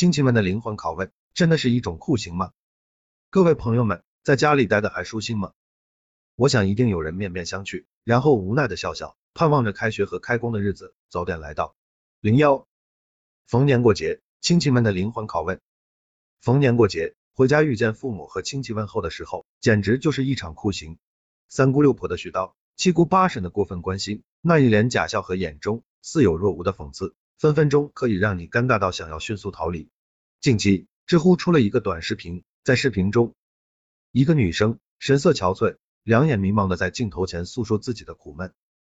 亲戚们的灵魂拷问，真的是一种酷刑吗？各位朋友们，在家里待的还舒心吗？我想一定有人面面相觑，然后无奈的笑笑，盼望着开学和开工的日子早点来到。零幺，逢年过节，亲戚们的灵魂拷问。逢年过节，回家遇见父母和亲戚问候的时候，简直就是一场酷刑。三姑六婆的絮叨，七姑八婶的过分关心，那一脸假笑和眼中似有若无的讽刺，分分钟可以让你尴尬到想要迅速逃离。近期，知乎出了一个短视频，在视频中，一个女生神色憔悴，两眼迷茫的在镜头前诉说自己的苦闷，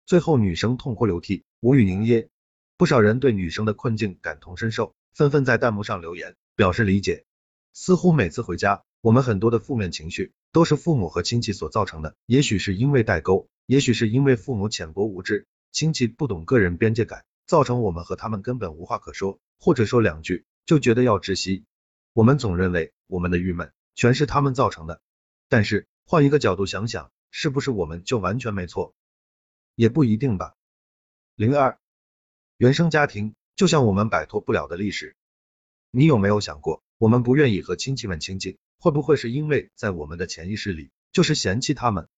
最后女生痛哭流涕，无语凝噎。不少人对女生的困境感同身受，纷纷在弹幕上留言表示理解。似乎每次回家，我们很多的负面情绪都是父母和亲戚所造成的。也许是因为代沟，也许是因为父母浅薄无知，亲戚不懂个人边界感，造成我们和他们根本无话可说，或者说两句就觉得要窒息。我们总认为我们的郁闷全是他们造成的，但是换一个角度想想，是不是我们就完全没错？也不一定吧。零二，原生家庭就像我们摆脱不了的历史，你有没有想过？我们不愿意和亲戚们亲近，会不会是因为在我们的潜意识里就是嫌弃他们？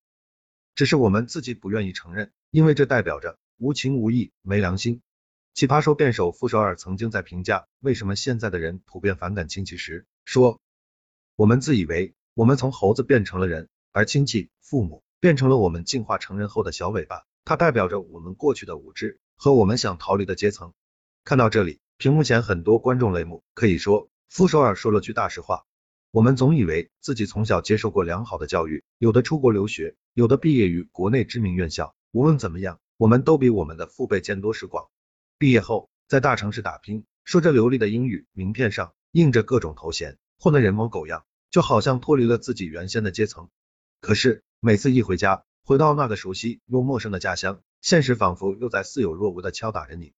只是我们自己不愿意承认，因为这代表着无情无义、没良心。奇葩说辩手傅首尔曾经在评价为什么现在的人普遍反感亲戚时说：“我们自以为我们从猴子变成了人，而亲戚、父母变成了我们进化成人后的小尾巴。它代表着我们过去的无知和我们想逃离的阶层。”看到这里，屏幕前很多观众泪目，可以说。傅首尔说了句大实话，我们总以为自己从小接受过良好的教育，有的出国留学，有的毕业于国内知名院校，无论怎么样，我们都比我们的父辈见多识广。毕业后在大城市打拼，说着流利的英语，名片上印着各种头衔，混得人模狗样，就好像脱离了自己原先的阶层。可是每次一回家，回到那个熟悉又陌生的家乡，现实仿佛又在似有若无的敲打着你。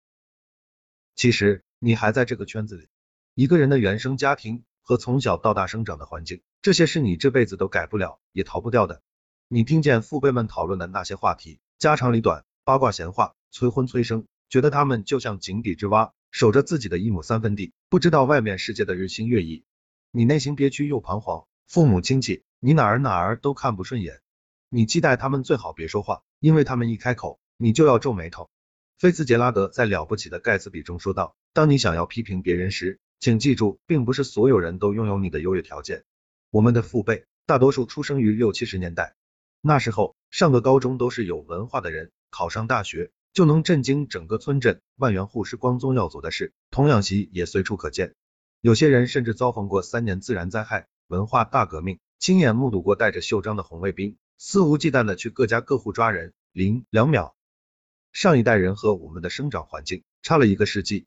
其实你还在这个圈子里。一个人的原生家庭和从小到大生长的环境，这些是你这辈子都改不了也逃不掉的。你听见父辈们讨论的那些话题，家长里短、八卦闲话、催婚催生，觉得他们就像井底之蛙，守着自己的一亩三分地，不知道外面世界的日新月异。你内心憋屈又彷徨，父母亲戚你哪儿哪儿都看不顺眼，你期待他们最好别说话，因为他们一开口，你就要皱眉头。菲茨杰拉德在《了不起的盖茨比》中说道：“当你想要批评别人时，请记住，并不是所有人都拥有你的优越条件。我们的父辈大多数出生于六七十年代，那时候上个高中都是有文化的人，考上大学就能震惊整个村镇，万元户是光宗耀祖的事，童养媳也随处可见。有些人甚至遭逢过三年自然灾害、文化大革命，亲眼目睹过带着袖章的红卫兵肆无忌惮的去各家各户抓人，零两秒。上一代人和我们的生长环境差了一个世纪。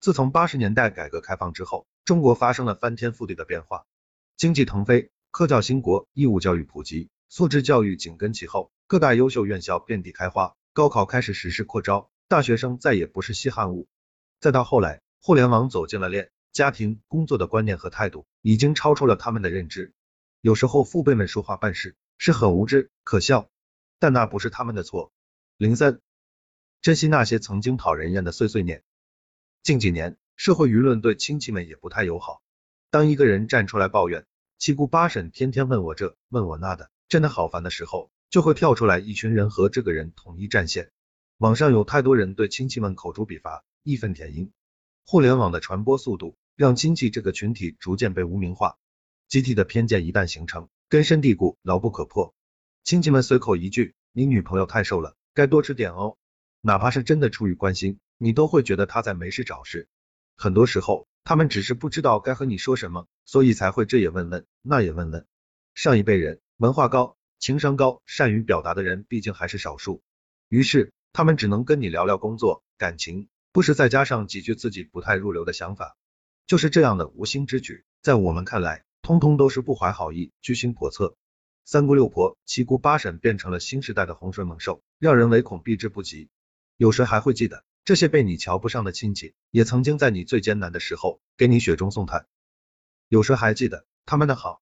自从八十年代改革开放之后，中国发生了翻天覆地的变化，经济腾飞，科教兴国，义务教育普及，素质教育紧跟其后，各大优秀院校遍地开花，高考开始实施扩招，大学生再也不是稀罕物。再到后来，互联网走进了恋家庭、工作的观念和态度，已经超出了他们的认知。有时候父辈们说话办事是很无知、可笑，但那不是他们的错。零三，珍惜那些曾经讨人厌的碎碎念。近几年，社会舆论对亲戚们也不太友好。当一个人站出来抱怨七姑八婶天天问我这问我那的，真的好烦的时候，就会跳出来一群人和这个人统一战线。网上有太多人对亲戚们口诛笔伐，义愤填膺。互联网的传播速度让亲戚这个群体逐渐被无名化，集体的偏见一旦形成，根深蒂固，牢不可破。亲戚们随口一句你女朋友太瘦了，该多吃点哦，哪怕是真的出于关心。你都会觉得他在没事找事，很多时候他们只是不知道该和你说什么，所以才会这也问问，那也问问。上一辈人文化高、情商高、善于表达的人毕竟还是少数，于是他们只能跟你聊聊工作、感情，不时再加上几句自己不太入流的想法。就是这样的无心之举，在我们看来，通通都是不怀好意、居心叵测。三姑六婆、七姑八婶变成了新时代的洪水猛兽，让人唯恐避之不及。有谁还会记得？这些被你瞧不上的亲戚，也曾经在你最艰难的时候给你雪中送炭。有谁还记得他们的好？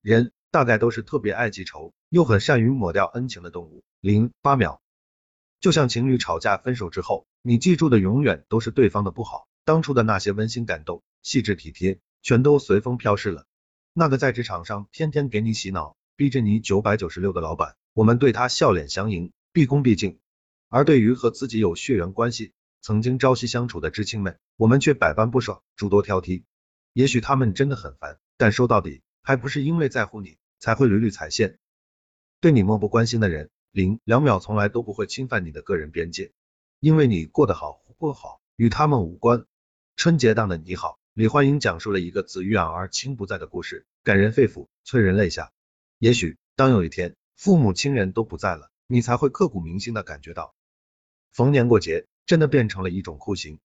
人大概都是特别爱记仇，又很善于抹掉恩情的动物。零八秒，就像情侣吵架分手之后，你记住的永远都是对方的不好，当初的那些温馨感动、细致体贴，全都随风飘逝了。那个在职场上天天给你洗脑，逼着你九百九十六的老板，我们对他笑脸相迎，毕恭毕敬；而对于和自己有血缘关系、曾经朝夕相处的知青们，我们却百般不爽，诸多挑剔。也许他们真的很烦，但说到底，还不是因为在乎你，才会屡屡踩线。对你漠不关心的人，零两秒从来都不会侵犯你的个人边界，因为你过得好或不好，与他们无关。春节档的你好，李焕英讲述了一个子欲养而亲不在的故事，感人肺腑，催人泪下。也许当有一天父母亲人都不在了，你才会刻骨铭心的感觉到，逢年过节真的变成了一种酷刑。